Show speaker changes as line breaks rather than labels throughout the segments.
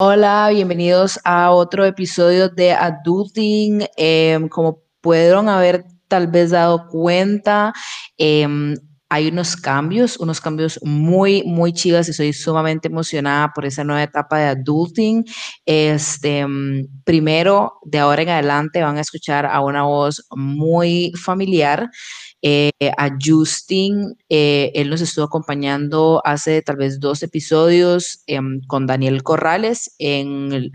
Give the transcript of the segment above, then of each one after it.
Hola, bienvenidos a otro episodio de Adulting. Em, como pudieron haber tal vez dado cuenta, em, hay unos cambios, unos cambios muy, muy chivas y soy sumamente emocionada por esa nueva etapa de adulting. Este, em, primero, de ahora en adelante van a escuchar a una voz muy familiar eh, a Justin. Eh, él nos estuvo acompañando hace tal vez dos episodios em, con Daniel Corrales en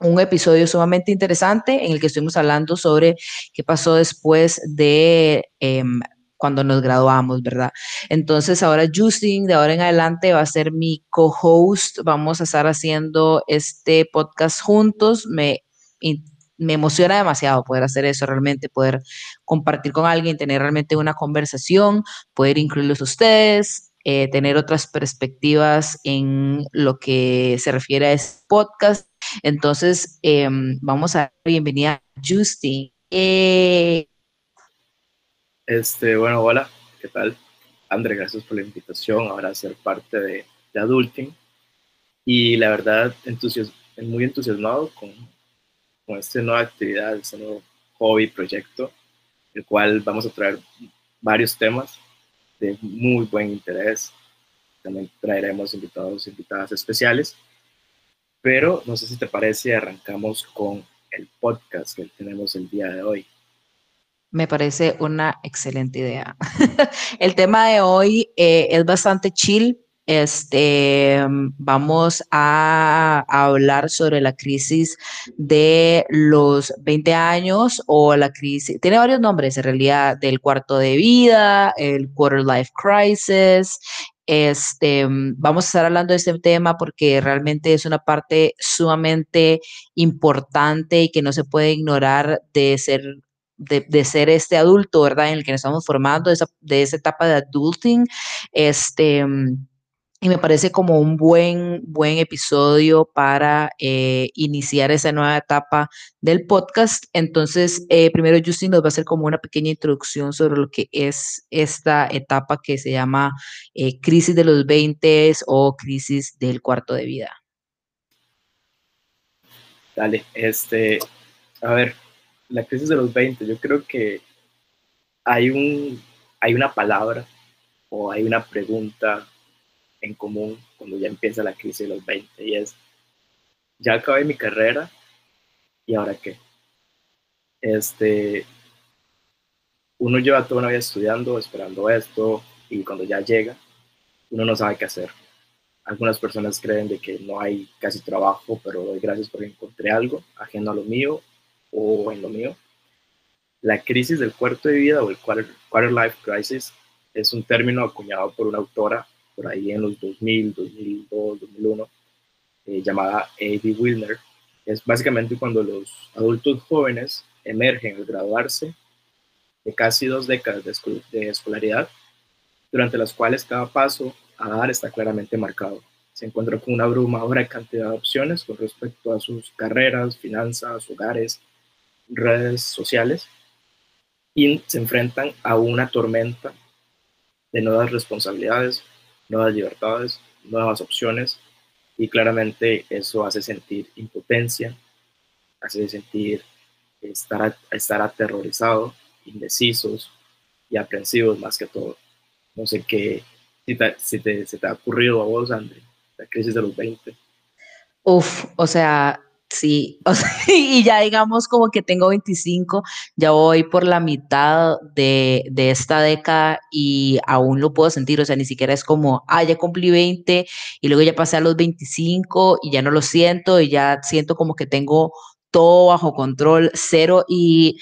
un episodio sumamente interesante en el que estuvimos hablando sobre qué pasó después de em, cuando nos graduamos, ¿verdad? Entonces ahora Justin, de ahora en adelante, va a ser mi co-host. Vamos a estar haciendo este podcast juntos. Me me emociona demasiado poder hacer eso, realmente poder compartir con alguien, tener realmente una conversación, poder incluirlos a ustedes, eh, tener otras perspectivas en lo que se refiere a este podcast. Entonces, em, vamos a dar bienvenida a Justin.
Eh, este, bueno, hola, ¿qué tal? André, gracias por la invitación ahora ser parte de, de Adulting. Y la verdad, entusias muy entusiasmado con, con esta nueva actividad, este nuevo hobby, proyecto, el cual vamos a traer varios temas de muy buen interés. También traeremos invitados, invitadas especiales. Pero no sé si te parece, arrancamos con el podcast que tenemos el día de hoy.
Me parece una excelente idea. el tema de hoy eh, es bastante chill este, vamos a, hablar sobre la crisis de los 20 años o la crisis, tiene varios nombres en realidad, del cuarto de vida, el quarter life crisis. Este, vamos a estar hablando de este tema porque realmente es una parte sumamente importante y que no se puede ignorar de ser de, ser este adulto, ¿verdad? En el que nos estamos formando, de esa, de esa etapa de adulting. Este, y me parece como un buen, buen episodio para eh, iniciar esa nueva etapa del podcast. Entonces, eh, primero Justin nos va a hacer como una pequeña introducción sobre lo que es esta etapa que se llama eh, crisis de los 20 o crisis del cuarto de vida.
Dale, este, a ver, la crisis de los 20, yo creo que hay, un, hay una palabra o hay una pregunta en común cuando ya empieza la crisis de los 20 y es, ya acabé mi carrera y ahora qué. Este, uno lleva toda una vida estudiando, esperando esto y cuando ya llega, uno no sabe qué hacer. Algunas personas creen de que no hay casi trabajo, pero gracias porque encontré algo ajeno a lo mío o en lo mío. La crisis del cuarto de vida o el quarter, quarter life crisis es un término acuñado por una autora por ahí en los 2000, 2002, 2001, llamada A.B. Wilner. Es básicamente cuando los adultos jóvenes emergen al graduarse de casi dos décadas de, escolaridad, durante las cuales cada paso a dar está claramente marcado. Se encuentran con una abrumadora cantidad de opciones con respecto a sus carreras, finanzas, hogares, redes sociales, y se enfrentan a una tormenta de nuevas responsabilidades, nuevas libertades, nuevas opciones y claramente eso hace sentir impotencia, hace sentir estar, estar aterrorizado, indecisos y aprensivos más que todo. No sé qué, si, te, si te, se te ha ocurrido a vos, André, la crisis de los 20.
Uf, o sea, Sí, y ya digamos como que tengo 25, ya voy por la mitad de, de, esta década y aún lo puedo sentir, o sea, ni siquiera es como, ah, ya cumplí 20 y luego ya pasé a los 25 y ya no lo siento y ya siento como que tengo todo bajo control, cero y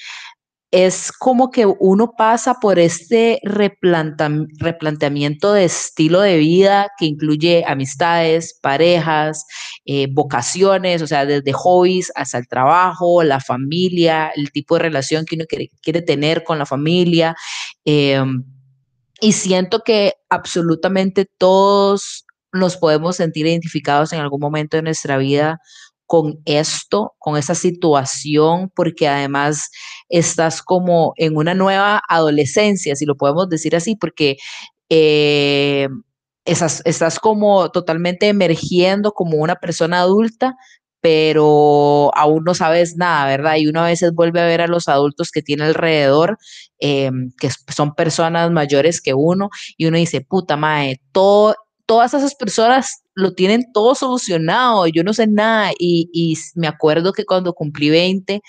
es como que uno pasa por este replanteamiento de estilo de vida que incluye amistades, parejas, eh, vocaciones, o sea, desde hobbies hasta el trabajo, la familia, el tipo de relación que uno quiere, tener con la familia. Em, y siento que absolutamente todos nos podemos sentir identificados en algún momento de nuestra vida con esto, con esa situación, porque además estás como en una nueva adolescencia, si lo podemos decir así, porque eh, estás, como totalmente emergiendo como una persona adulta, pero aún no sabes nada, ¿verdad? Y uno a veces vuelve a ver a los adultos que tiene alrededor, em, que son personas mayores que uno, y uno dice, puta madre, todo, todas esas personas lo tienen todo solucionado, yo no sé nada, y, y me acuerdo que cuando cumplí 20,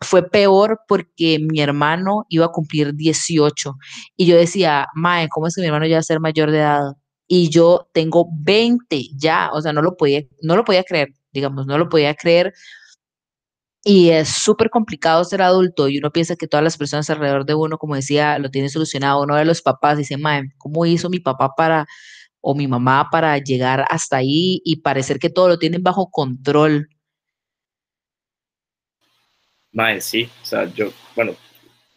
fue peor porque mi hermano iba a cumplir 18 y yo decía, mae, ¿cómo es que mi hermano ya va a ser mayor de edad? Y yo tengo 20 ya, o sea, no lo podía, no lo podía creer, digamos, no lo podía creer. Y es súper complicado ser adulto y uno piensa que todas las personas alrededor de uno, como decía, lo tienen solucionado. Uno de los papás dice, mae, ¿cómo hizo mi papá para, o mi mamá para llegar hasta ahí y parecer que todo lo tienen bajo control?
Mae, sí, o sea, yo, bueno,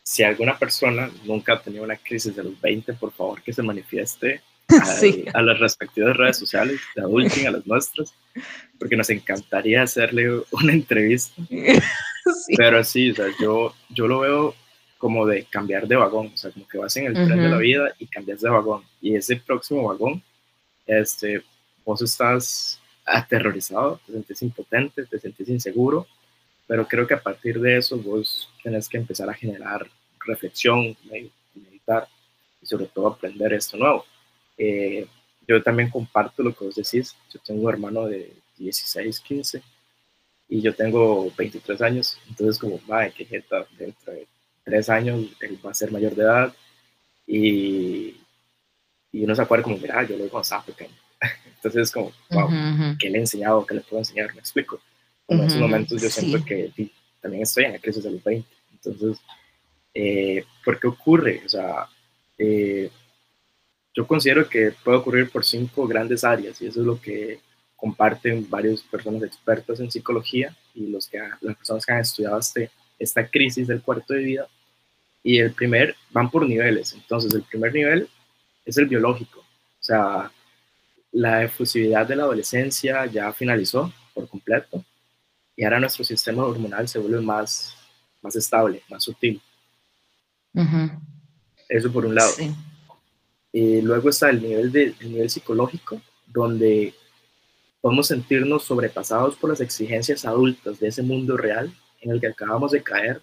si alguna persona nunca ha tenido una crisis de los 20, por favor que se manifieste a, las respectivas redes sociales, de Adulting, a las nuestras, porque nos encantaría hacerle una entrevista. Pero sí, o sea, yo, yo lo veo como de cambiar de vagón, o sea, como que vas en el tren de la vida y cambias de vagón. Y ese próximo vagón, este, vos estás aterrorizado, te sentís impotente, te sentís inseguro, pero creo que a partir de eso vos tenés que empezar a generar reflexión, meditar y sobre todo aprender esto nuevo. Eh, yo también comparto lo que vos decís, yo tengo un hermano de 16, 15 y yo tengo 23 años, entonces como, madre, qué jeta, dentro de tres años él va a ser mayor de edad y, y uno se acuerda como, mira, yo lo cuando estaba pequeño. Entonces es como, wow, ¿qué le he enseñado? ¿Qué le puedo enseñar? Me explico en esos momentos yo siento que también estoy en la crisis de los 20. Entonces, eh, ¿por qué ocurre? O sea, eh, yo considero que puede ocurrir por cinco grandes áreas y eso es lo que comparten varias personas expertas en psicología y los que, las personas que han estudiado este, esta crisis del cuarto de vida. Y el primer, van por niveles. Entonces, el primer nivel es el biológico. O sea, la efusividad de la adolescencia ya finalizó por completo y ahora nuestro sistema hormonal se vuelve más, más estable, más sutil. Eso por un lado. Y luego está el nivel, de, el nivel psicológico, donde podemos sentirnos sobrepasados por las exigencias adultas de ese mundo real en el que acabamos de caer,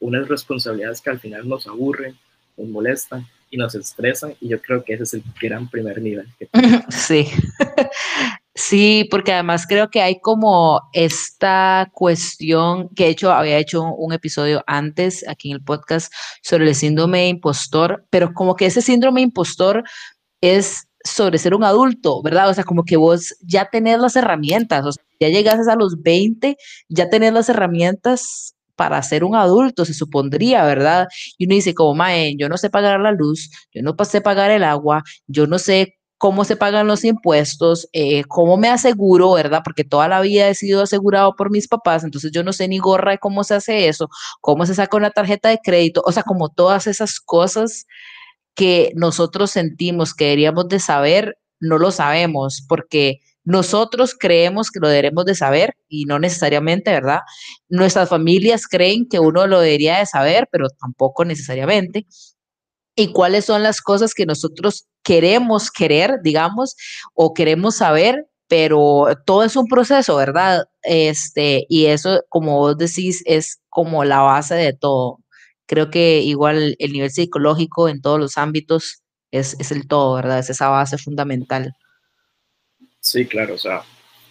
unas responsabilidades que al final nos aburren, nos molestan y nos estresan, y yo creo que ese es el gran primer nivel.
sí, Sí, porque además creo que hay como esta cuestión, que de hecho había hecho un episodio antes aquí en el podcast sobre el síndrome de impostor, pero como que ese síndrome impostor es sobre ser un adulto, ¿verdad? O sea, como que vos ya tenés las herramientas, o sea, ya llegases a los 20, ya tenés las herramientas para ser un adulto, se supondría, ¿verdad? Y uno dice como, mae, yo no sé pagar la luz, yo no sé pagar el agua, yo no sé cómo se pagan los impuestos, eh, cómo me aseguro, ¿verdad? Porque toda la vida he sido asegurado por mis papás, entonces yo no sé ni gorra de cómo se hace eso, cómo se saca una tarjeta de crédito, o sea, como todas esas cosas que nosotros sentimos que deberíamos de saber, no lo sabemos, porque nosotros creemos que lo deberemos de saber y no necesariamente, ¿verdad? Nuestras familias creen que uno lo debería de saber, pero tampoco necesariamente y cuáles son las cosas que nosotros queremos querer, digamos, o queremos saber, pero todo es un proceso, ¿verdad? Este, y eso, como vos decís, es como la base de todo. Creo que igual el nivel psicológico en todos los ámbitos es, es el todo, ¿verdad? Es esa base fundamental.
Sí, claro, o sea,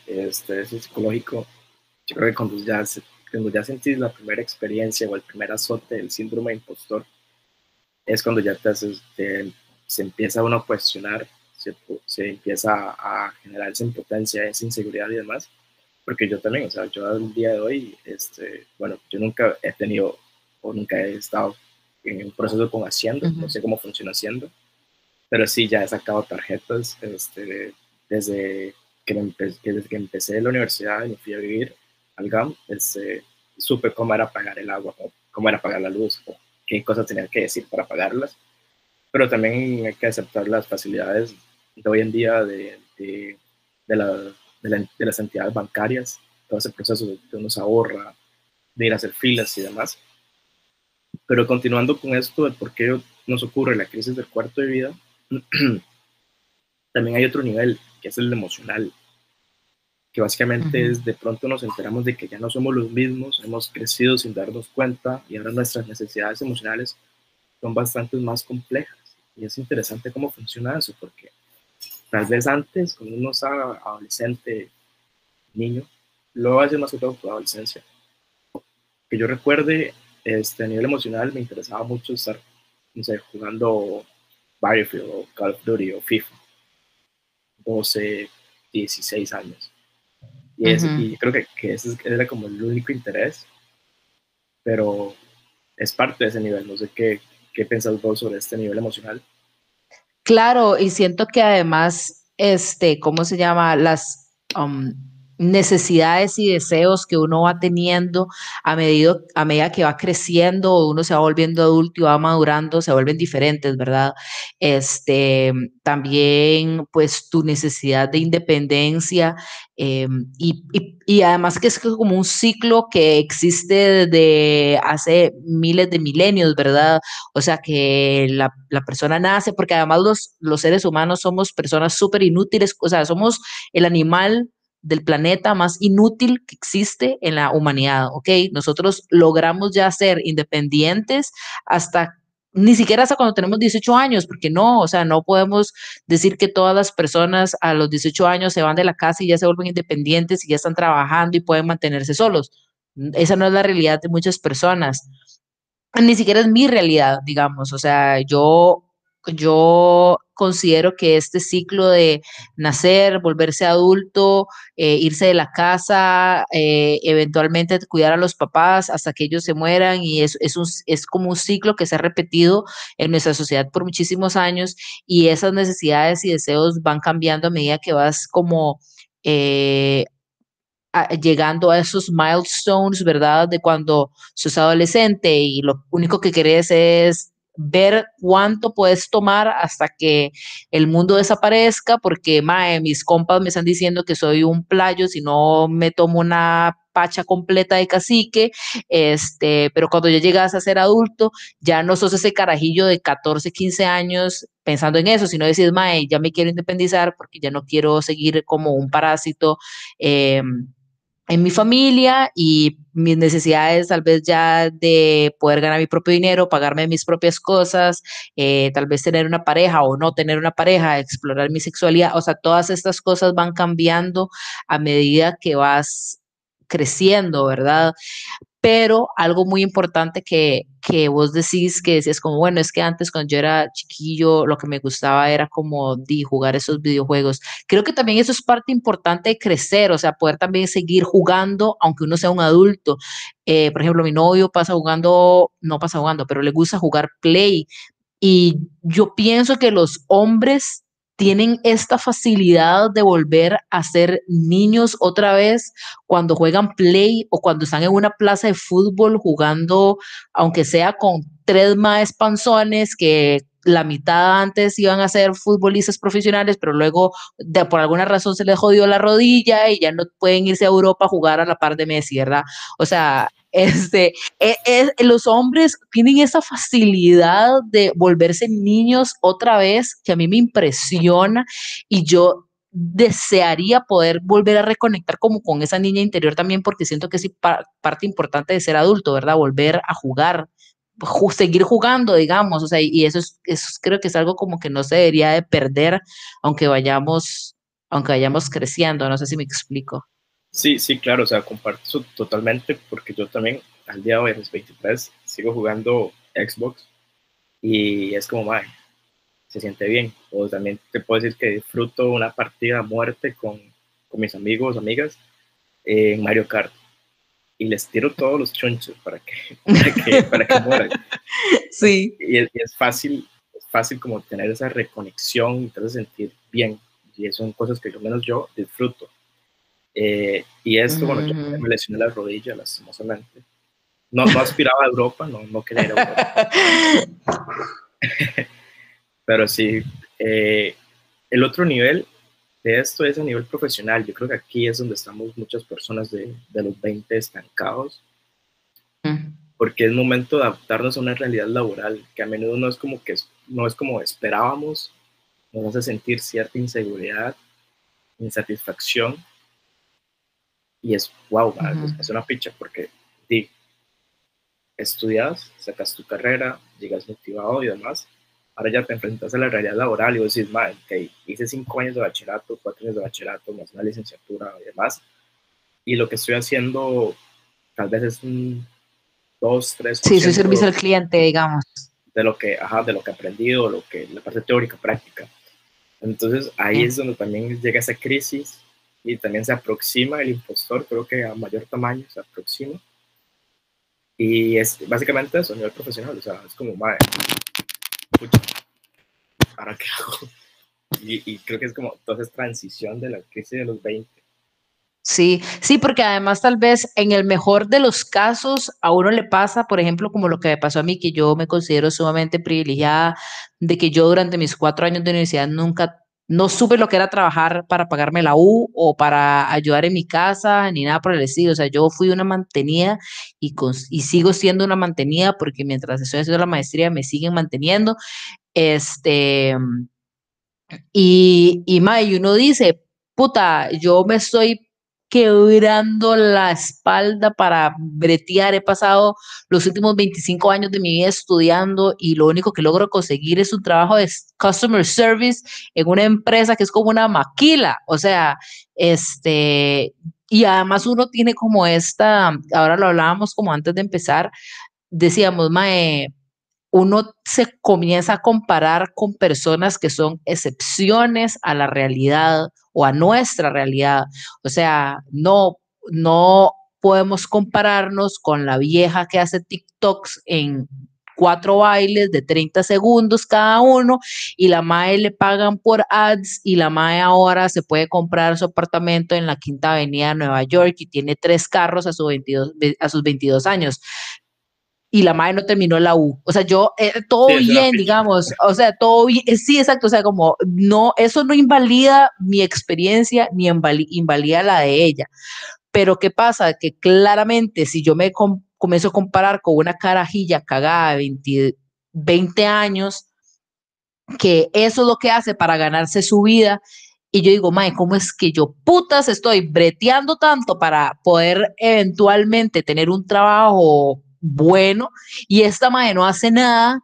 este, ese psicológico, yo creo que cuando ya, cuando ya sentís la primera experiencia o el primer azote del síndrome de impostor, es cuando ya te, se empieza uno a cuestionar, se, se, empieza a generar esa impotencia, esa inseguridad y demás. Porque yo también, o sea, yo al día de hoy, este, bueno, yo nunca he tenido o nunca he estado en un proceso con Haciendo, no sé cómo funciona Haciendo, pero sí ya he sacado tarjetas este, desde, que desde que empecé la universidad y me fui a vivir al GAM, este, supe cómo era pagar el agua, cómo era pagar la luz, qué cosas tenía que decir para pagarlas, pero también hay que aceptar las facilidades de hoy en día de, de, la, de, las entidades bancarias, todo ese proceso de, uno se ahorra, de ir a hacer filas y demás. Pero continuando con esto de por qué nos ocurre la crisis del cuarto de vida, También hay otro nivel, que es el emocional, que básicamente es de pronto nos enteramos de que ya no somos los mismos, hemos crecido sin darnos cuenta y ahora nuestras necesidades emocionales son bastante más complejas. Y es interesante cómo funciona eso, porque tal vez antes, cuando uno estaba adolescente, niño, luego hace más que todo por adolescencia, que yo recuerde, este, a nivel emocional me interesaba mucho estar, no sé, jugando Battlefield o Call of Duty o FIFA, 12, 16 años. Y, y creo que, que, ese era como el único interés, pero es parte de ese nivel. No sé qué, qué pensás vos sobre este nivel emocional.
Claro, y siento que además, este, ¿cómo se llama? Las, um, necesidades y deseos que uno va teniendo a medida, a medida que va creciendo, uno se va volviendo adulto y va madurando, se vuelven diferentes, ¿verdad? Este, también, pues, tu necesidad de independencia eh, y, y, además que es como un ciclo que existe desde hace miles de milenios, ¿verdad? O sea, que la, la persona nace, porque además los, los seres humanos somos personas súper inútiles, o sea, somos el animal del planeta más inútil que existe en la humanidad, ¿ok? Nosotros logramos ya ser independientes hasta ni siquiera hasta cuando tenemos 18 años, porque no, o sea, no podemos decir que todas las personas a los 18 años se van de la casa y ya se vuelven independientes y ya están trabajando y pueden mantenerse solos. Esa no es la realidad de muchas personas. Ni siquiera es mi realidad, digamos. O sea, yo yo considero que este ciclo de nacer, volverse adulto, eh, irse de la casa, eh, eventualmente cuidar a los papás hasta que ellos se mueran y es, es, un, es como un ciclo que se ha repetido en nuestra sociedad por muchísimos años y esas necesidades y deseos van cambiando a medida que vas como... Eh, llegando a esos milestones, ¿verdad? De cuando sos adolescente y lo único que querés es ver cuánto puedes tomar hasta que el mundo desaparezca, porque mae, mis compas me están diciendo que soy un playo si no me tomo una pacha completa de cacique, este, pero cuando ya llegas a ser adulto, ya no sos ese carajillo de 14, 15 años pensando en eso, sino decís, mae, ya me quiero independizar porque ya no quiero seguir como un parásito. Eh, en mi familia y mis necesidades tal vez ya de poder ganar mi propio dinero, pagarme mis propias cosas, eh, tal vez tener una pareja o no tener una pareja, explorar mi sexualidad, o sea, todas estas cosas van cambiando a medida que vas creciendo, ¿verdad? Pero algo muy importante que, que vos decís, que decías como, bueno, es que antes cuando yo era chiquillo lo que me gustaba era como di, jugar esos videojuegos. Creo que también eso es parte importante de crecer, o sea, poder también seguir jugando aunque uno sea un adulto. Eh, por ejemplo, mi novio pasa jugando, no pasa jugando, pero le gusta jugar play. Y yo pienso que los hombres tienen esta facilidad de volver a ser niños otra vez cuando juegan play o cuando están en una plaza de fútbol jugando, aunque sea con tres más panzones que la mitad antes iban a ser futbolistas profesionales, pero luego de, por alguna razón se les jodió la rodilla y ya no pueden irse a Europa a jugar a la par de Messi, ¿verdad? O sea, este, e, e, los hombres tienen esa facilidad de volverse niños otra vez que a mí me impresiona y yo desearía poder volver a reconectar como con esa niña interior también porque siento que es parte importante de ser adulto, ¿verdad? Volver a jugar, seguir jugando, digamos, o sea, y eso, es, eso creo que es algo como que no se debería de perder, aunque vayamos, aunque vayamos creciendo, no sé si me explico.
Sí, sí, claro, o sea, comparto eso totalmente, porque yo también, al día de hoy, a los 23, sigo jugando Xbox, y es como, madre, se siente bien, o también te puedo decir que disfruto una partida a muerte con, con mis amigos, amigas, en Mario Kart, y les tiro todos los chonchos para que, para que, mueran.
Sí.
Y es, fácil, es fácil como tener esa reconexión y te hace sentir bien. Y son cosas que al menos yo disfruto. Eh, y esto, bueno, yo me lesioné la rodilla, lastimosamente. No, no aspiraba a Europa, no, no quería ir a Europa. Pero sí, eh, el otro nivel esto es a nivel profesional. Yo creo que aquí es donde estamos muchas personas de, de los 20 estancados, porque es momento de adaptarnos a una realidad laboral que a menudo no es como que no es como esperábamos, nos hace sentir cierta inseguridad, insatisfacción, y es, wow, es, una picha, porque di, estudias, sacas tu carrera, llegas motivado y demás, ahora ya te enfrentas a la realidad laboral y vos decís, madre, que hice cinco años de bachillerato, cuatro años de bachillerato, más una licenciatura y demás, y lo que estoy haciendo tal vez es un dos, tres.
Sí, soy servicio al cliente, digamos.
De lo que, ajá, de lo que he aprendido, lo que, la parte teórica, práctica. Entonces ahí es donde también llega esa crisis y también se aproxima el impostor, creo que a mayor tamaño se aproxima. Y es básicamente eso a nivel profesional, o sea, es como, madre, ¿ahora qué hago? Y, y, creo que es como esa transición de la crisis de los 20
Sí, sí, porque además tal vez en el mejor de los casos a uno le pasa, por ejemplo, como lo que me pasó a mí, que yo me considero sumamente privilegiada, de que yo durante mis cuatro años de universidad nunca, no supe lo que era trabajar para pagarme la U o para ayudar en mi casa, ni nada por el estilo. O sea, yo fui una mantenida y, y sigo siendo una mantenida porque mientras estoy haciendo la maestría me siguen manteniendo. Este, y, y, y uno dice, puta, yo me estoy quebrando la espalda para bretear. He pasado los últimos 25 años de mi vida estudiando y lo único que logro conseguir es un trabajo de customer service en una empresa que es como una maquila. O sea, este, y además uno tiene como esta, ahora lo hablábamos como antes de empezar, decíamos, Mae, uno se comienza a comparar con personas que son excepciones a la realidad o a nuestra realidad. O sea, no, no podemos compararnos con la vieja que hace TikToks en cuatro bailes de 30 segundos cada uno y la MAE le pagan por ads y la MAE ahora se puede comprar su apartamento en la Quinta Avenida de Nueva York y tiene tres carros a, su 22, a sus 22 años y la madre no terminó la U. O sea, yo, eh, todo bien, digamos, o sea, todo bien, sí, exacto, o sea, como, no, eso no invalida mi experiencia ni invalida la de ella. Pero ¿qué pasa? Que claramente si yo me comienzo a comparar con una carajilla cagada de 20, 20 años, que eso es lo que hace para ganarse su vida, y yo digo, mae, ¿cómo es que yo putas estoy breteando tanto para poder eventualmente tener un trabajo bueno y esta madre no hace nada,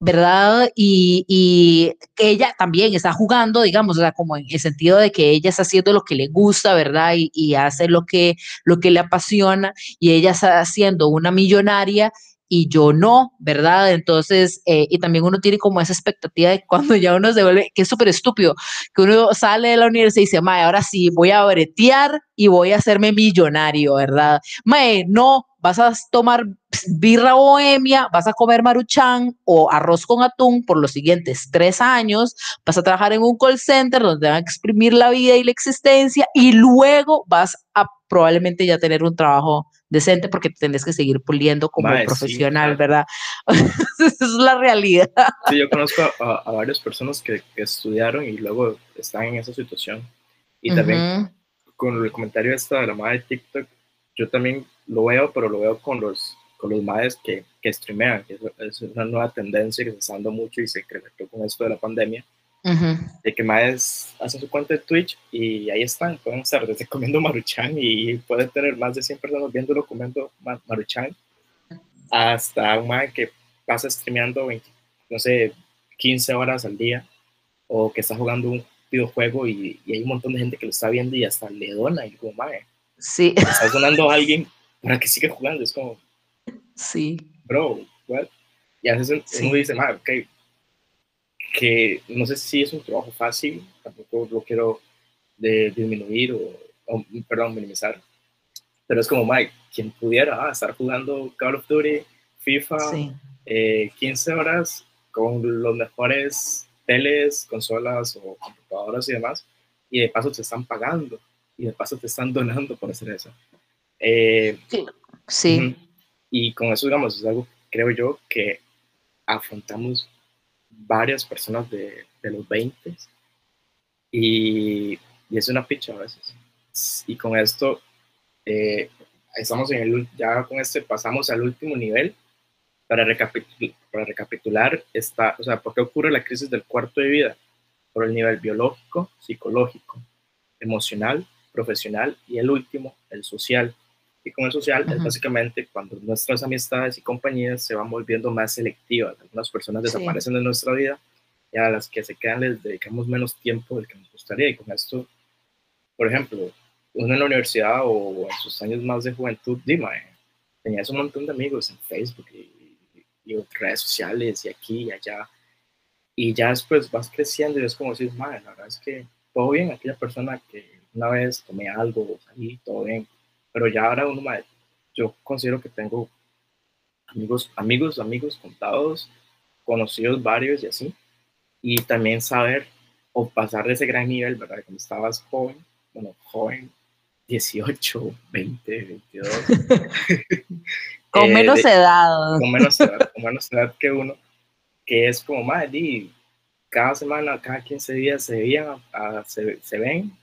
¿verdad? Y, y, ella también está jugando, digamos, o sea, como en el sentido de que ella está haciendo lo que le gusta, ¿verdad? Y, y hace lo que, lo que le apasiona y ella está haciendo una millonaria y yo no, ¿verdad? Entonces, eh, y también uno tiene como esa expectativa de cuando ya uno se vuelve, que es súper estúpido, que uno sale de la universidad y dice, mae, ahora sí, voy a bretear y voy a hacerme millonario, ¿verdad? Mae, no, vas a tomar birra bohemia, vas a comer maruchan o arroz con atún por los siguientes tres años, vas a trabajar en un call center donde van a exprimir la vida y la existencia y luego vas a probablemente ya tener un trabajo decente porque tenés que seguir puliendo como profesional, ¿verdad? Esa es la realidad.
Sí, yo conozco a, varias personas que, estudiaron y luego están en esa situación. Y también con el comentario esta de la madre de TikTok, yo también lo veo, pero lo veo con los, con los madres que, que streamean, que es, una nueva tendencia que se está dando mucho y se incrementó con esto de la pandemia. De que madres hacen su cuenta de Twitch y ahí están, pueden estar desde comiendo maruchan y pueden tener más de 100 personas viéndolo comiendo maruchan hasta un madre que pasa streameando 20, no sé, 15 horas al día o que está jugando un videojuego y, y, hay un montón de gente que lo está viendo y hasta le dona y como, madre,
sí.
está donando a alguien para que siga jugando. Es como,
sí.
Bro, what? Y a veces uno dice, ah, ok, que no sé si es un trabajo fácil, tampoco lo quiero de disminuir o, perdón, minimizar, pero es como, Mike, quien pudiera ah, estar jugando Call of Duty, FIFA, 15 eh, horas con los mejores teles, consolas o computadoras y demás, y de paso te están pagando y de paso te están donando por hacer eso.
Eh, sí.
Y con eso, digamos, es algo, creo yo, que afrontamos varias personas de, de los 20 y, y, es una picha a veces. Y con esto, eh, estamos en el, ya con este pasamos al último nivel para recapitular, para recapitular esta, o sea, ¿por qué ocurre la crisis del cuarto de vida? por el nivel biológico, psicológico, emocional, profesional y el último, el social. Y con el social es básicamente cuando nuestras amistades y compañías se van volviendo más selectivas. Algunas personas desaparecen de nuestra vida y a las que se quedan les dedicamos menos tiempo del que nos gustaría. Y con esto, por ejemplo, uno en la universidad o en sus años más de juventud, dime, tenías un montón de amigos en Facebook y, y, redes sociales y aquí y allá. Y ya después vas creciendo y es como decir, madre, la verdad es que todo bien, aquella persona que una vez tomé algo, salí, todo bien, pero ya ahora uno, madre, yo considero que tengo amigos, amigos, amigos contados, conocidos varios y así, y también saber o pasar de ese gran nivel, ¿verdad? Cuando estabas joven, bueno, joven, 18, 20, 22.
con menos edad.
Con menos edad, con menos edad que uno, que es como, madre, cada semana, cada 15 días se, veían, se, se, ven,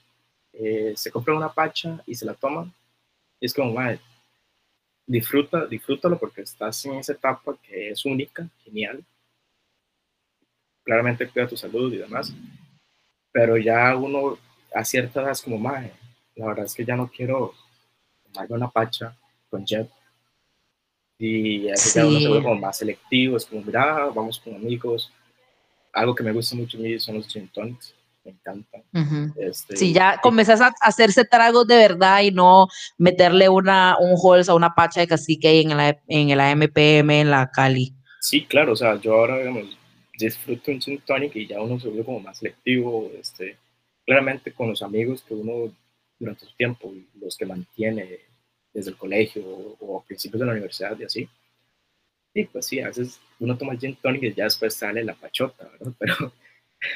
eh, se compran una pacha y se la toman. Y es como, madre, disfruta, disfrútalo porque estás en esa etapa que es única, genial. Claramente cuida tu salud y demás. Pero ya uno a cierta edad es como, madre, la verdad es que ya no quiero tomarme una pacha con Jet. Y así ya uno se vuelve como más selectivo, es como, mira, vamos con amigos. Algo que me gusta mucho a mí son los gin tonics, me encantan.
este, sí, ya comenzás a hacerse tragos de verdad y no meterle una, un Halls a una pacha de cacique en, la, en el AMPM, en la Cali.
Sí, claro, o sea, yo ahora, digamos, disfruto un gin tonic y ya uno se vuelve como más selectivo, este, claramente con los amigos que uno durante su tiempo, los que mantiene desde el colegio o, a principios de la universidad y así. Y pues sí, a veces uno toma el gin tonic y ya después sale la pachota, ¿verdad? Pero,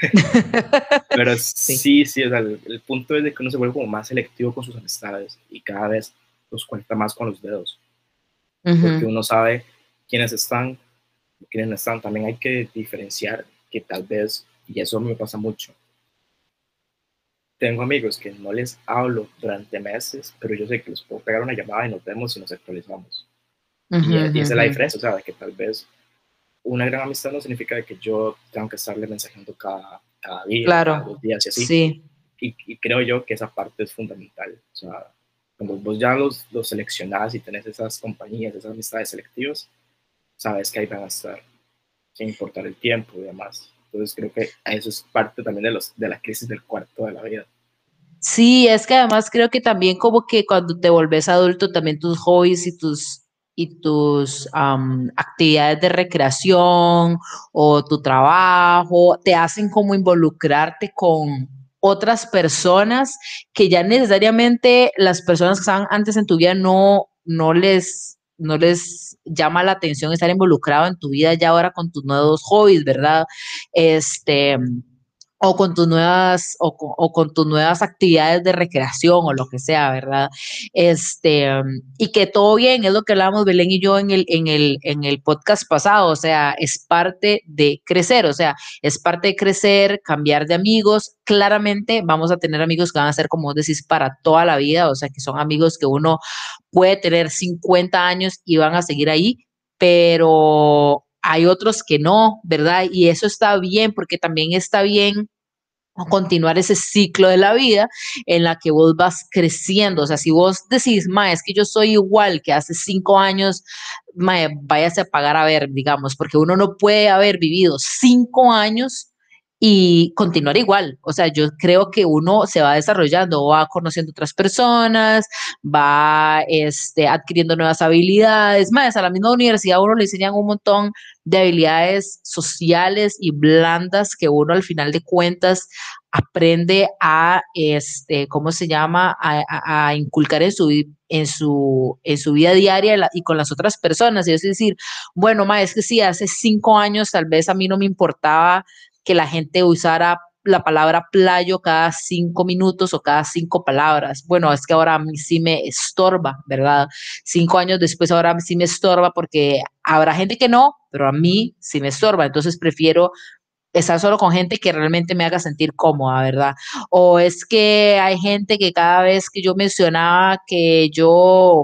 pero sí, sí, el, punto es de que uno se vuelve como más selectivo con sus amistades y cada vez los cuenta más con los dedos. Porque uno sabe quiénes están, quiénes no están. También hay que diferenciar que tal vez, y eso me pasa mucho, tengo amigos que no les hablo durante meses, pero yo sé que les puedo pegar una llamada y nos vemos y nos actualizamos. y, esa es la diferencia, o sea, de que tal vez una gran amistad no significa que yo tengo que estarle mensajando cada, cada día, cada dos días y así. Sí. Y, creo yo que esa parte es fundamental. O sea, cuando vos ya los, los seleccionás y tenés esas compañías, esas amistades selectivas, sabes que ahí van a estar, sin importar el tiempo y demás. Entonces creo que eso es parte también de, los, de la crisis del cuarto de la vida.
Sí, es que además creo que también como que cuando te volvés adulto, también tus hobbies y tus, y tus actividades de recreación o tu trabajo te hacen como involucrarte con otras personas que ya necesariamente las personas que estaban antes en tu vida no, no les no les llama la atención estar involucrado en tu vida ya ahora con tus nuevos hobbies, ¿verdad? Este, o con tus nuevas o con, tus nuevas actividades de recreación o lo que sea, ¿verdad? Este, y que todo bien, es lo que hablábamos Belén y yo en el, en el, en el podcast pasado, o sea, es parte de crecer, o sea, es parte de crecer, cambiar de amigos, claramente vamos a tener amigos que van a ser, como decís, para toda la vida, o sea, que son amigos que uno puede tener 50 años y van a seguir ahí, pero hay otros que no, ¿verdad? Y eso está bien porque también está bien continuar ese ciclo de la vida en la que vos vas creciendo. O sea, si vos decís, ma, es que yo soy igual que hace cinco años, ma, váyase a pagar a ver, digamos, porque uno no puede haber vivido cinco años y continuar igual. O sea, yo creo que uno se va desarrollando, va conociendo otras personas, va este, adquiriendo nuevas habilidades. Más, a la misma universidad uno le enseñan un montón de habilidades sociales y blandas que uno al final de cuentas aprende a, este, ¿cómo se llama?, a, inculcar en su, en, su, en su vida diaria y con las otras personas. Y es decir, bueno, ma, es que sí, hace cinco años tal vez a mí no me importaba que la gente usara la palabra playo cada cinco minutos o cada cinco palabras. Bueno, es que ahora a mí sí me estorba, ¿verdad? Cinco años después ahora sí me estorba porque habrá gente que no, pero a mí sí me estorba. Entonces prefiero estar solo con gente que realmente me haga sentir cómoda, ¿verdad? O es que hay gente que cada vez que yo mencionaba que yo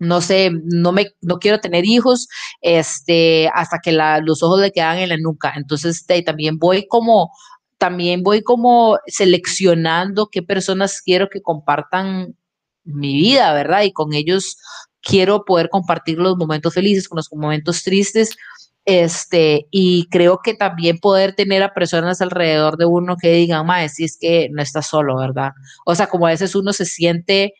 no sé, no me, no quiero tener hijos, este, hasta que los ojos le quedan en la nuca. Entonces, también voy como también voy como seleccionando qué personas quiero que compartan mi vida, ¿verdad? Y con ellos quiero poder compartir los momentos felices con los momentos tristes. Este, y creo que también poder tener a personas alrededor de uno que digan, más si es que no estás solo, ¿verdad? O sea, como a veces uno se siente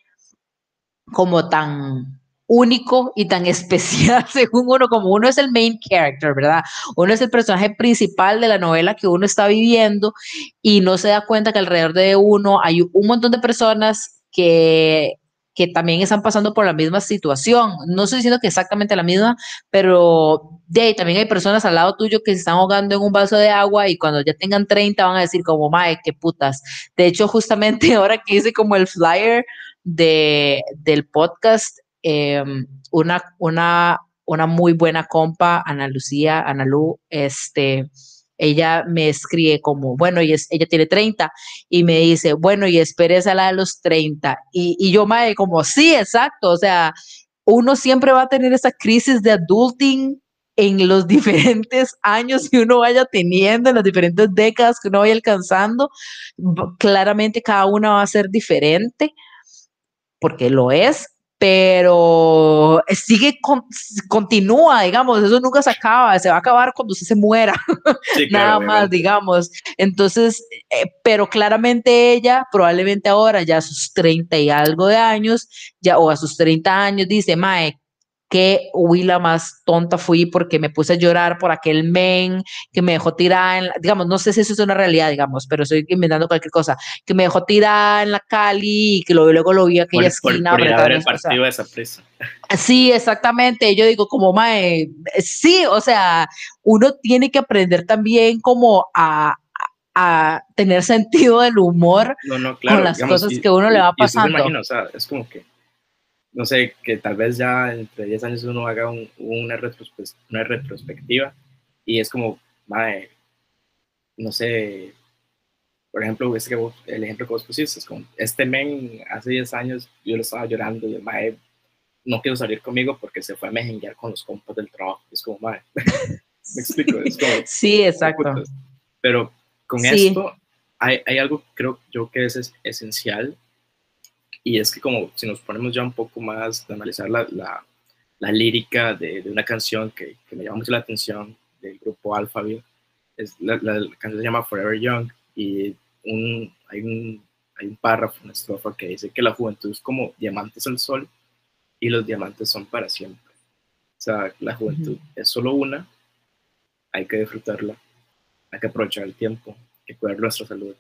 como tan único y tan especial según uno, como uno es el main character, ¿verdad? Uno es el personaje principal de la novela que uno está viviendo y no se da cuenta que alrededor de uno hay un montón de personas que que también están pasando por la misma situación. No estoy diciendo que exactamente la misma, pero de ahí también hay personas al lado tuyo que se están ahogando en un vaso de agua y cuando ya tengan 30 van a decir como, mae, qué putas. De hecho, justamente ahora que hice como el flyer de, del podcast, em, una, una, una muy buena compa, Ana Lucía, Ana Lu, este, ella me escribe como, bueno, y es, ella tiene 30 y me dice, bueno, y esperes a la de los 30. Y, y yo me como, sí, exacto, o sea, uno siempre va a tener esa crisis de adulting en los diferentes años que uno vaya teniendo, en las diferentes décadas que uno vaya alcanzando. Claramente cada una va a ser diferente, porque lo es, pero sigue, continúa, digamos, eso nunca se acaba, se va a acabar cuando usted se muera, nada más, digamos. Entonces, eh, pero claramente ella, probablemente ahora, ya a sus 30 y algo de años, ya, o a sus 30 años, dice, Mae, que huí la más tonta fui porque me puse a llorar por aquel men que me dejó tirada, en digamos, no sé si eso es una realidad, digamos, pero estoy inventando cualquier cosa, que me dejó tirada en la Cali y que luego lo vi aquella esquina.
Por, por el partido de esa prisa.
Sí, exactamente. Yo digo como, mae, sí, o sea, uno tiene que aprender también como a, a tener sentido del humor con las cosas que uno le va pasando.
o sea, es como que no sé, que tal vez ya entre 10 años uno haga una, una retrospectiva y es como, madre, no sé, por ejemplo, este que el ejemplo que vos pusiste, es como, este men hace 10 años yo lo estaba llorando y el mae no quiero salir conmigo porque se fue a mejenguear con los compas del trabajo. Es como, madre, me explico. Es como,
sí, exacto.
Pero con esto hay, hay, algo, creo yo, que es esencial y es que como si nos ponemos ya un poco más de analizar la, la, la lírica de, de, una canción que, que, me llama mucho la atención del grupo Alphaville, es la, la, canción se llama Forever Young y un, hay, un, hay un párrafo, una estrofa que dice que la juventud es como diamantes al sol y los diamantes son para siempre. O sea, la juventud es solo una, hay que disfrutarla, hay que aprovechar el tiempo, hay que cuidar nuestra salud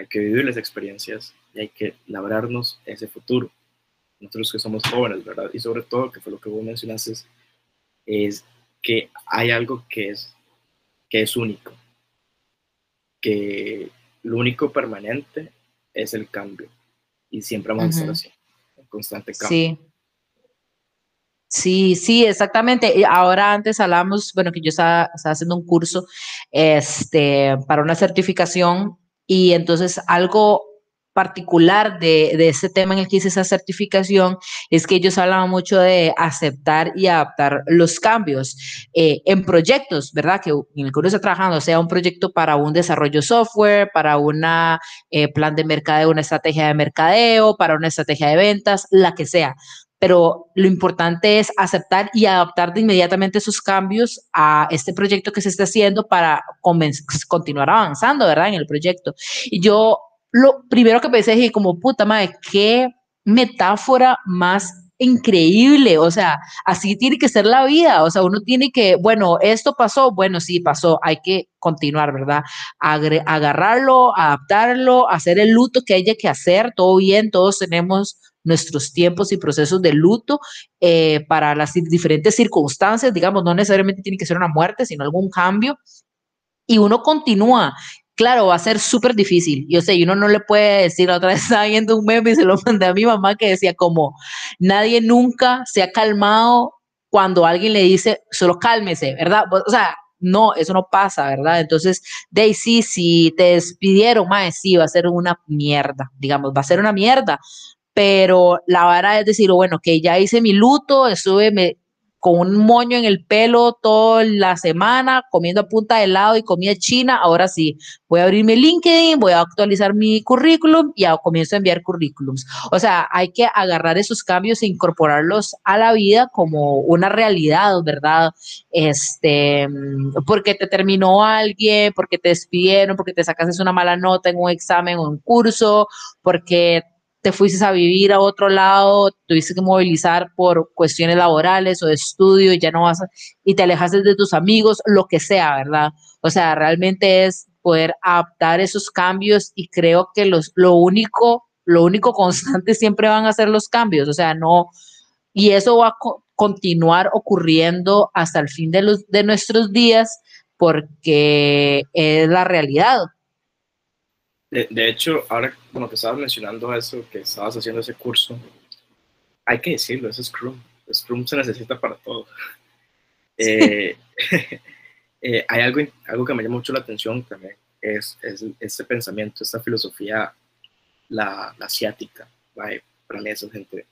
hay que vivir las experiencias y hay que labrarnos ese futuro. Nosotros que somos jóvenes, ¿verdad? Y sobre todo, que fue lo que vos mencionaste, es que hay algo que es, que es único, que lo único permanente es el cambio y siempre vamos a estar así, en constante cambio.
Sí. Sí, sí, exactamente. Ahora antes hablamos, bueno, que yo estaba, estaba, haciendo un curso este, para una certificación y entonces algo particular de, de este tema en el que hice esa certificación es que ellos hablaban mucho de aceptar y adaptar los cambios eh, en proyectos, ¿verdad? Que en el que uno está trabajando, sea un proyecto para un desarrollo software, para un eh, plan de mercadeo, una estrategia de mercadeo, para una estrategia de ventas, la que sea pero lo importante es aceptar y adaptar de inmediatamente esos cambios a este proyecto que se está haciendo para continuar avanzando, ¿verdad? En el proyecto. Y yo lo primero que pensé es como, puta madre, qué metáfora más increíble, o sea, así tiene que ser la vida, o sea, uno tiene que, bueno, esto pasó, bueno, sí pasó, hay que continuar, ¿verdad? agarrarlo, adaptarlo, hacer el luto que haya que hacer, todo bien, todos tenemos nuestros tiempos y procesos de luto eh, para las diferentes circunstancias, digamos, no necesariamente tiene que ser una muerte, sino algún cambio, y uno continúa. Claro, va a ser súper difícil. Yo sé, y uno no le puede decir, la otra vez estaba viendo un meme y se lo mandé a mi mamá que decía como, nadie nunca se ha calmado cuando alguien le dice, solo cálmese, ¿verdad? O sea, no, eso no pasa, ¿verdad? Entonces, Daisy, si te despidieron, más sí, va a ser una mierda, digamos, va a ser una mierda, pero la vara es decir, bueno, que ya hice mi luto, estuve, me, con un moño en el pelo toda la semana, comiendo a punta de helado y comida china, ahora sí, voy a abrir mi LinkedIn, voy a actualizar mi currículum y comienzo a enviar currículums. O sea, hay que agarrar esos cambios e incorporarlos a la vida como una realidad, ¿verdad? Este, porque te terminó alguien, porque te despidieron, porque te sacaste una mala nota en un examen o un curso, porque te fuiste a vivir a otro lado, tuviste que movilizar por cuestiones laborales o de estudio, y ya no vas a, y te alejaste de tus amigos, lo que sea, ¿verdad? O sea, realmente es poder adaptar esos cambios y creo que los, lo único, lo único constante siempre van a ser los cambios, o sea, no, y eso va a continuar ocurriendo hasta el fin de, los, de nuestros días porque es la realidad.
De, hecho, ahora como te estabas mencionando eso, que estabas haciendo ese curso, hay que decirlo, es Scrum. Scrum se necesita para todo. Eh, eh, hay algo, algo que me llama mucho la atención también, es, es este pensamiento, esta filosofía, la, asiática. Para mí esa gente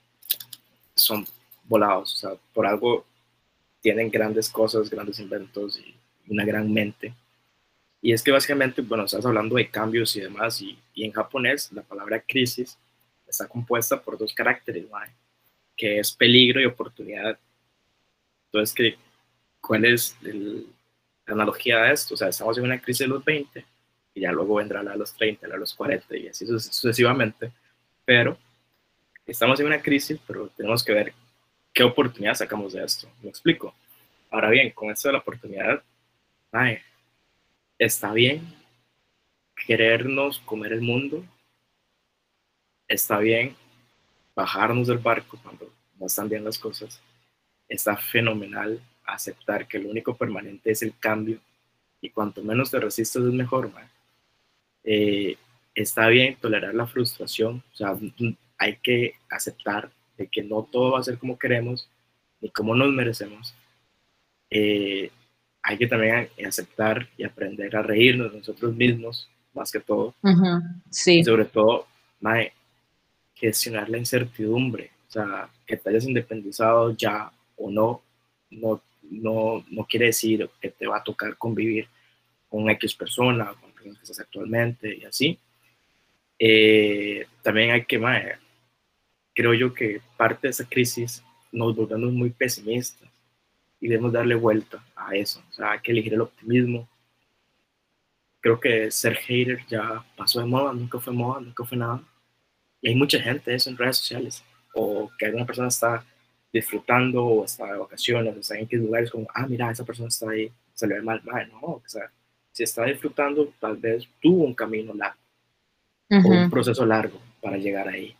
son volados, o sea, por algo tienen grandes cosas, grandes inventos y una gran mente y es que básicamente, bueno, estás hablando de cambios y demás, y, y en japonés la palabra crisis está compuesta por dos caracteres, que es peligro y oportunidad. Entonces, ¿qué, ¿cuál es la analogía de esto? O sea, estamos en una crisis de los 20 y ya luego vendrá la de los 30, la de los 40 y así sucesivamente, pero estamos en una crisis, pero tenemos que ver qué oportunidad sacamos de esto. ¿Me explico? Ahora bien, con esto de la oportunidad, ay, está bien querernos comer el mundo, está bien bajarnos del barco cuando no están bien las cosas, está fenomenal aceptar que lo único permanente es el cambio y cuanto menos te resistes es mejor, eh, está bien tolerar la frustración, o sea, hay que aceptar de que no todo va a ser como queremos ni como nos merecemos. Eh, hay que también aceptar y aprender a reírnos de nosotros mismos, más que todo.
Sí.
Y sobre todo, mae, gestionar la incertidumbre. O sea, que te hayas independizado ya o no, no, no, no quiere decir que te va a tocar convivir con X persona, con personas que estás actualmente y así. Eh, también hay que, mae, creo yo que parte de esa crisis nos volvemos muy pesimistas y debemos darle vuelta a eso. O sea, hay que elegir el optimismo. Creo que ser hater ya pasó de moda, nunca fue moda, nunca fue nada. Y hay mucha gente eso en redes sociales. O que alguna persona está disfrutando o está de vacaciones, o está en qué lugares como, ah, mira, esa persona está ahí, se le ve mal, mal, no, o sea, si está disfrutando, tal vez tuvo un camino largo, o un proceso largo para llegar ahí.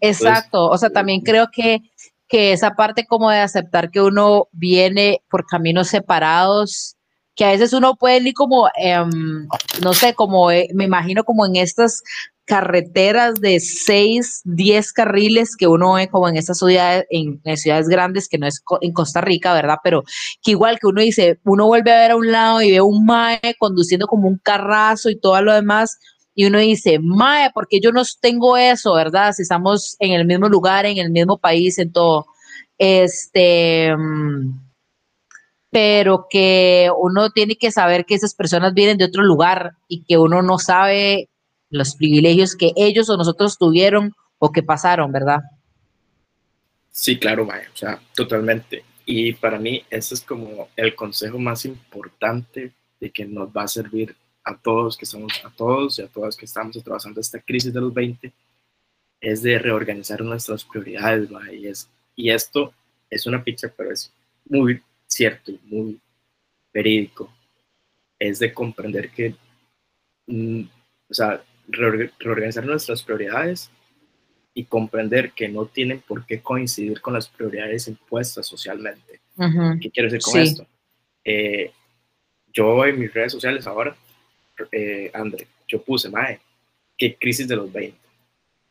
Exacto, o sea, también creo que que esa parte como de aceptar que uno viene por caminos separados, que a veces uno puede ir como, em, no sé, como eh, me imagino como en estas carreteras de 6, 10 carriles que uno ve como en estas ciudades, en, ciudades grandes, que no es en Costa Rica, ¿verdad? Pero que igual que uno dice, uno vuelve a ver a un lado y ve un mae conduciendo como un carrazo y todo lo demás, y uno dice, Mae, porque yo no tengo eso, verdad? Si estamos en el mismo lugar, en el mismo país, en todo. Este, mm, pero que uno tiene que saber que esas personas vienen de otro lugar y que uno no sabe los privilegios que ellos o nosotros tuvieron o que pasaron, ¿verdad?
Sí, claro, Mae, o sea, totalmente. Y para mí ese es como el consejo más importante de que nos va a servir a todos que estamos, a todos y a todas que estamos atravesando esta crisis de los 20, es de reorganizar nuestras prioridades, y, es, y esto es una picha, pero es muy cierto y muy verídico, es de comprender que, mm, o sea, reorganizar nuestras prioridades y comprender que no tienen por qué coincidir con las prioridades impuestas socialmente. ¿Qué quiero decir con esto? Eh, yo en mis redes sociales ahora eh, André, yo puse, Mae, ¿qué crisis de los 20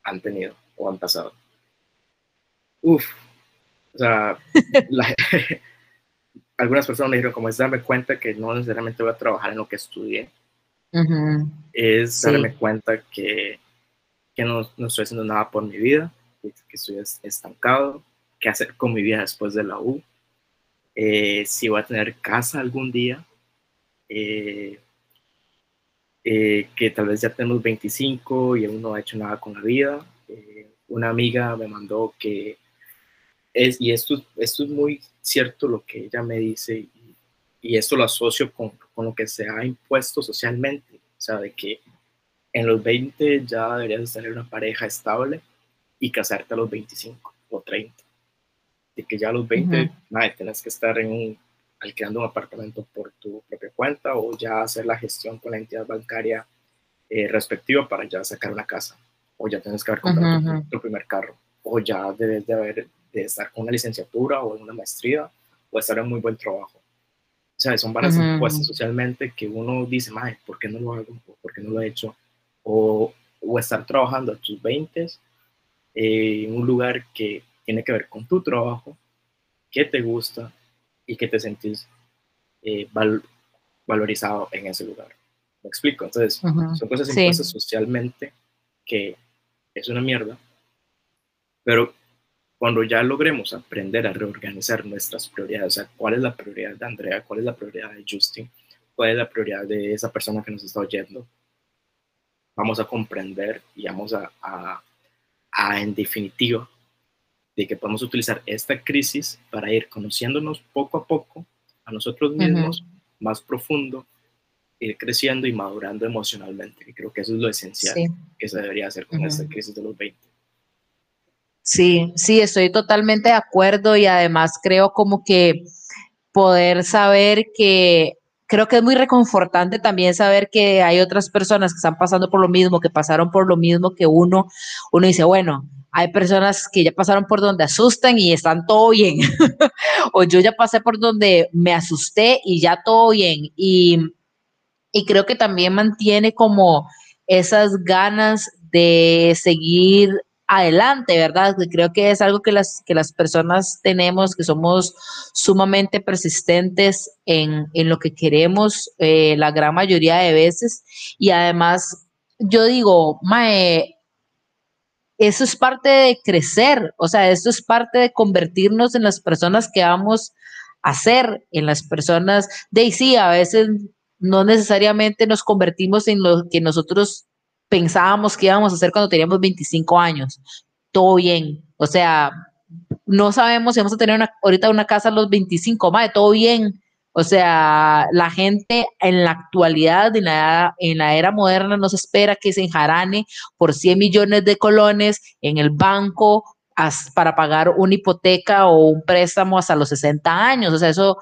han tenido o han pasado? Uf, o sea, algunas personas me dijeron, como es darme cuenta que no necesariamente voy a trabajar en lo que estudié, es darme cuenta que, que no, no, estoy haciendo nada por mi vida, que estoy estancado, qué hacer con mi vida después de la U, eh, si voy a tener casa algún día, eh, eh, que tal vez ya tenemos 25 y aún no ha hecho nada con la vida. una amiga me mandó que es, y esto, esto es muy cierto lo que ella me dice, y, y esto lo asocio con, con, lo que se ha impuesto socialmente, o sea, de que en los 20 ya deberías tener una pareja estable y casarte a los 25 o 30 de que ya a los 20, uh tenés que estar en un, alquilando un apartamento por tu propia cuenta o ya hacer la gestión con la entidad bancaria eh, respectiva para ya sacar una casa o ya tienes que haber comprado tu, primer carro o ya debes de haber de estar con una licenciatura o en una maestría o estar en muy buen trabajo. O sea, son varias impuestas socialmente que uno dice, madre, ¿por qué no lo hago? ¿Por qué no lo he hecho? O, o estar trabajando a tus 20 eh, en un lugar que tiene que ver con tu trabajo, qué te gusta y que te sentís eh, valorizado en ese lugar. ¿Me explico? Entonces, son cosas impuestas socialmente que es una mierda, pero cuando ya logremos aprender a reorganizar nuestras prioridades, o sea, cuál es la prioridad de Andrea, cuál es la prioridad de Justin, cuál es la prioridad de esa persona que nos está oyendo, vamos a comprender y vamos a, a, a en definitiva, de que podemos utilizar esta crisis para ir conociéndonos poco a poco a nosotros mismos, más profundo, ir creciendo y madurando emocionalmente. Y creo que eso es lo esencial que se debería hacer con esta crisis de los 20.
Sí, sí, estoy totalmente de acuerdo y además creo como que poder saber que creo que es muy reconfortante también saber que hay otras personas que están pasando por lo mismo, que pasaron por lo mismo que uno. Uno dice, bueno, hay personas que ya pasaron por donde asustan y están todo bien. o yo ya pasé por donde me asusté y ya todo bien. Y, y creo que también mantiene como esas ganas de seguir adelante, ¿verdad? Creo que es algo que las, que las personas tenemos, que somos sumamente persistentes en, en lo que queremos eh, la gran mayoría de veces. Y además, yo digo, Mae, eso es parte de crecer, o sea, eso es parte de convertirnos en las personas que vamos a ser, en las personas de sí, a veces no necesariamente nos convertimos en lo que nosotros pensábamos que íbamos a hacer cuando teníamos 25 años. Todo bien, o sea, no sabemos si vamos a tener una, ahorita una casa a los 25, más todo bien, o sea, la gente en la actualidad, en la, en la era moderna, no se espera que se enjarane por 100 millones de colones en el banco para pagar una hipoteca o un préstamo hasta los 60 años. O sea, eso,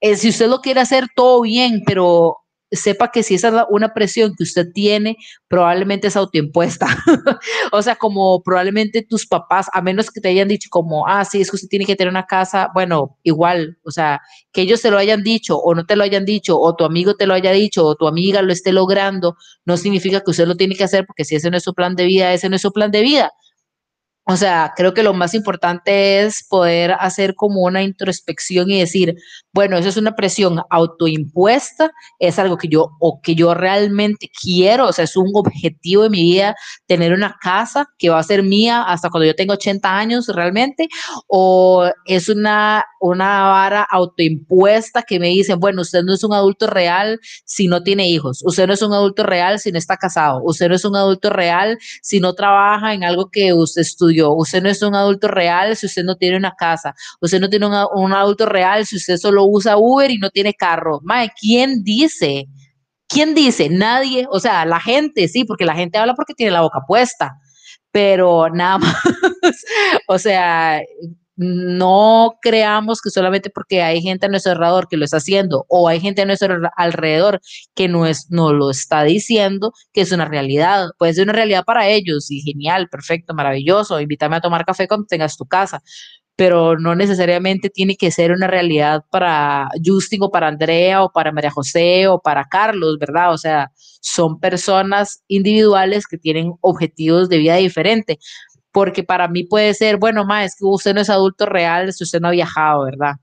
eh, si usted lo quiere hacer, todo bien, pero sepa que si esa es una presión que usted tiene, probablemente es autoimpuesta. o sea, como probablemente tus papás, a menos que te hayan dicho como, ah, sí, es que usted tiene que tener una casa, bueno, igual, o sea, que ellos te lo hayan dicho o no te lo hayan dicho, o tu amigo te lo haya dicho, o tu amiga lo esté logrando, no significa que usted lo tiene que hacer porque si ese no es su plan de vida, ese no es su plan de vida. O sea, creo que lo más importante es poder hacer como una introspección y decir, bueno, eso es una presión autoimpuesta, es algo que yo o que yo realmente quiero, o sea, es un objetivo de mi vida tener una casa que va a ser mía hasta cuando yo tenga 80 años realmente, o es una, una vara autoimpuesta que me dicen, bueno, usted no es un adulto real si no tiene hijos, usted no es un adulto real si no está casado, usted no es un adulto real si no trabaja en algo que usted Usted no es un adulto real si usted no tiene una casa. Usted no tiene un, adulto real si usted solo usa Uber y no tiene carro. Mae, ¿quién dice? ¿Quién dice? Nadie. O sea, la gente, sí, porque la gente habla porque tiene la boca puesta. Pero nada más. o sea, no creamos que solamente porque hay gente a nuestro alrededor que lo está haciendo o hay gente a nuestro alrededor que no, es, no lo está diciendo, que es una realidad. Puede ser una realidad para ellos y genial, perfecto, maravilloso. Invítame a tomar café cuando tengas tu casa, pero no necesariamente tiene que ser una realidad para Justin o para Andrea o para María José o para Carlos, ¿verdad? O sea, son personas individuales que tienen objetivos de vida diferentes porque para mí puede ser, bueno, ma, es que usted no es adulto real si usted no ha viajado, ¿verdad?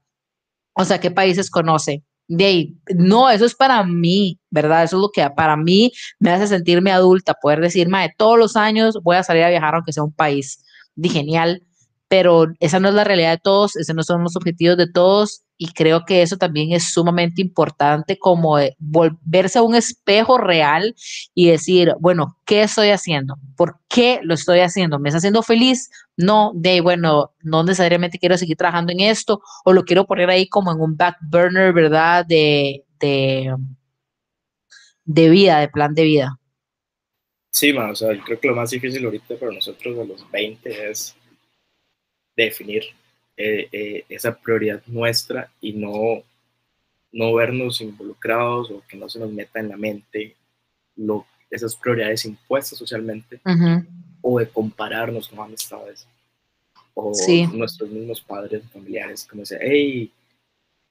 O sea, ¿qué países conoce? De no, eso es para mí, ¿verdad? Eso es lo que para mí me hace sentirme adulta, poder decir, ma, todos los años voy a salir a viajar aunque sea un país. Di genial, pero esa no es la realidad de todos, esos no son los objetivos de todos y creo que eso también es sumamente importante como volverse a un espejo real y decir, bueno, ¿qué estoy haciendo? ¿Por qué lo estoy haciendo? ¿Me está haciendo feliz? No, de bueno, no necesariamente quiero seguir trabajando en esto o lo quiero poner ahí como en un back burner, ¿verdad? De, de, de vida, de plan de vida.
Sí, man, o sea, creo que lo más difícil ahorita para nosotros a los 20 es definir eh, eh, esa prioridad nuestra y no, no vernos involucrados o que no se nos meta en la mente lo, esas prioridades impuestas socialmente o de compararnos con amistades o nuestros mismos padres, familiares, como decir, hey,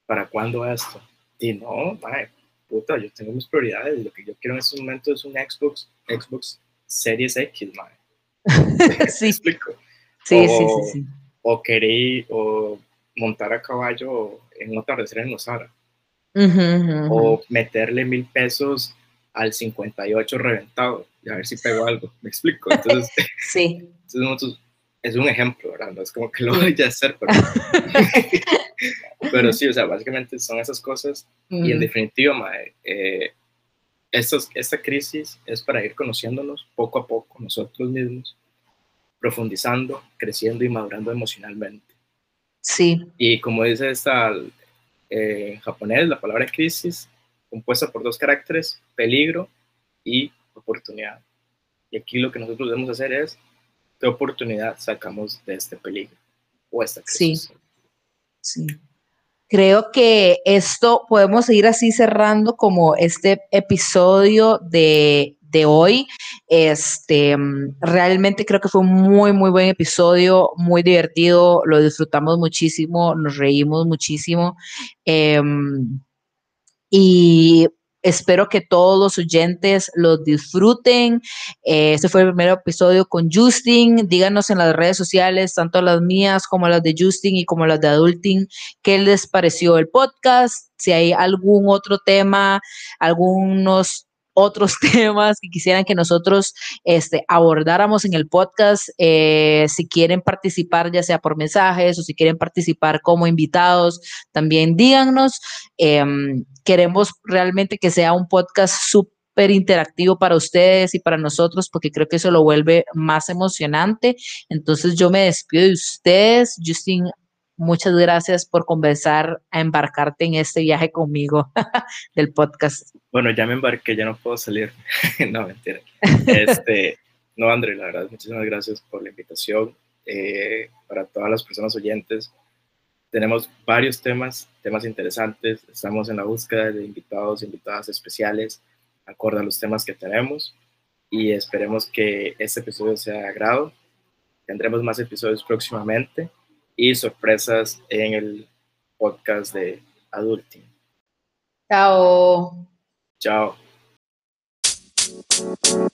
¿para cuándo esto? Y no, puta, yo tengo mis prioridades, lo que yo quiero en este momento es un Xbox, Xbox Series X, man.
sí. explico? Sí, sí, sí, sí
o querer o montar a caballo en un atardecer en Osara. O meterle mil pesos al 58 reventado y a ver si pego algo. ¿Me explico? Entonces,
sí.
es un ejemplo, ¿verdad? No es como que lo vaya a hacer, pero, pero sí, o sea, básicamente son esas cosas. Y en definitiva, eh, esta crisis es para ir conociéndonos poco a poco nosotros mismos profundizando, creciendo y madurando emocionalmente.
Sí.
Y como dice esta, eh, en japonés, la palabra crisis, compuesta por dos caracteres, peligro y oportunidad. Y aquí lo que nosotros debemos hacer es, ¿qué oportunidad sacamos de este peligro o esta crisis?
Sí, sí. Creo que esto podemos seguir así cerrando como este episodio de de hoy. Este, realmente creo que fue un muy, muy buen episodio, muy divertido, lo disfrutamos muchísimo, nos reímos muchísimo. Em, y espero que todos los oyentes los disfruten. este fue el primer episodio con Justin. Díganos en las redes sociales, tanto las mías como las de Justin y como las de Adulting, qué les pareció el podcast. Si hay algún otro tema, algunos otros temas que quisieran que nosotros este, abordáramos en el podcast. Eh, si quieren participar, ya sea por mensajes o si quieren participar como invitados, también díganos. Em, queremos realmente que sea un podcast súper interactivo para ustedes y para nosotros, porque creo que eso lo vuelve más emocionante. Entonces yo me despido de ustedes. Justin, muchas gracias por conversar a embarcarte en este viaje conmigo del podcast.
Bueno, ya me embarqué, ya no puedo salir. no, mentira. Este, no, André, la verdad, muchísimas gracias por la invitación. Eh, para todas las personas oyentes, tenemos varios temas, temas interesantes. Estamos en la búsqueda de invitados, invitadas especiales, acorde a los temas que tenemos. Y esperemos que este episodio sea de agrado. Tendremos más episodios próximamente y sorpresas en el podcast de Adulting.
Chao.
Chao. you.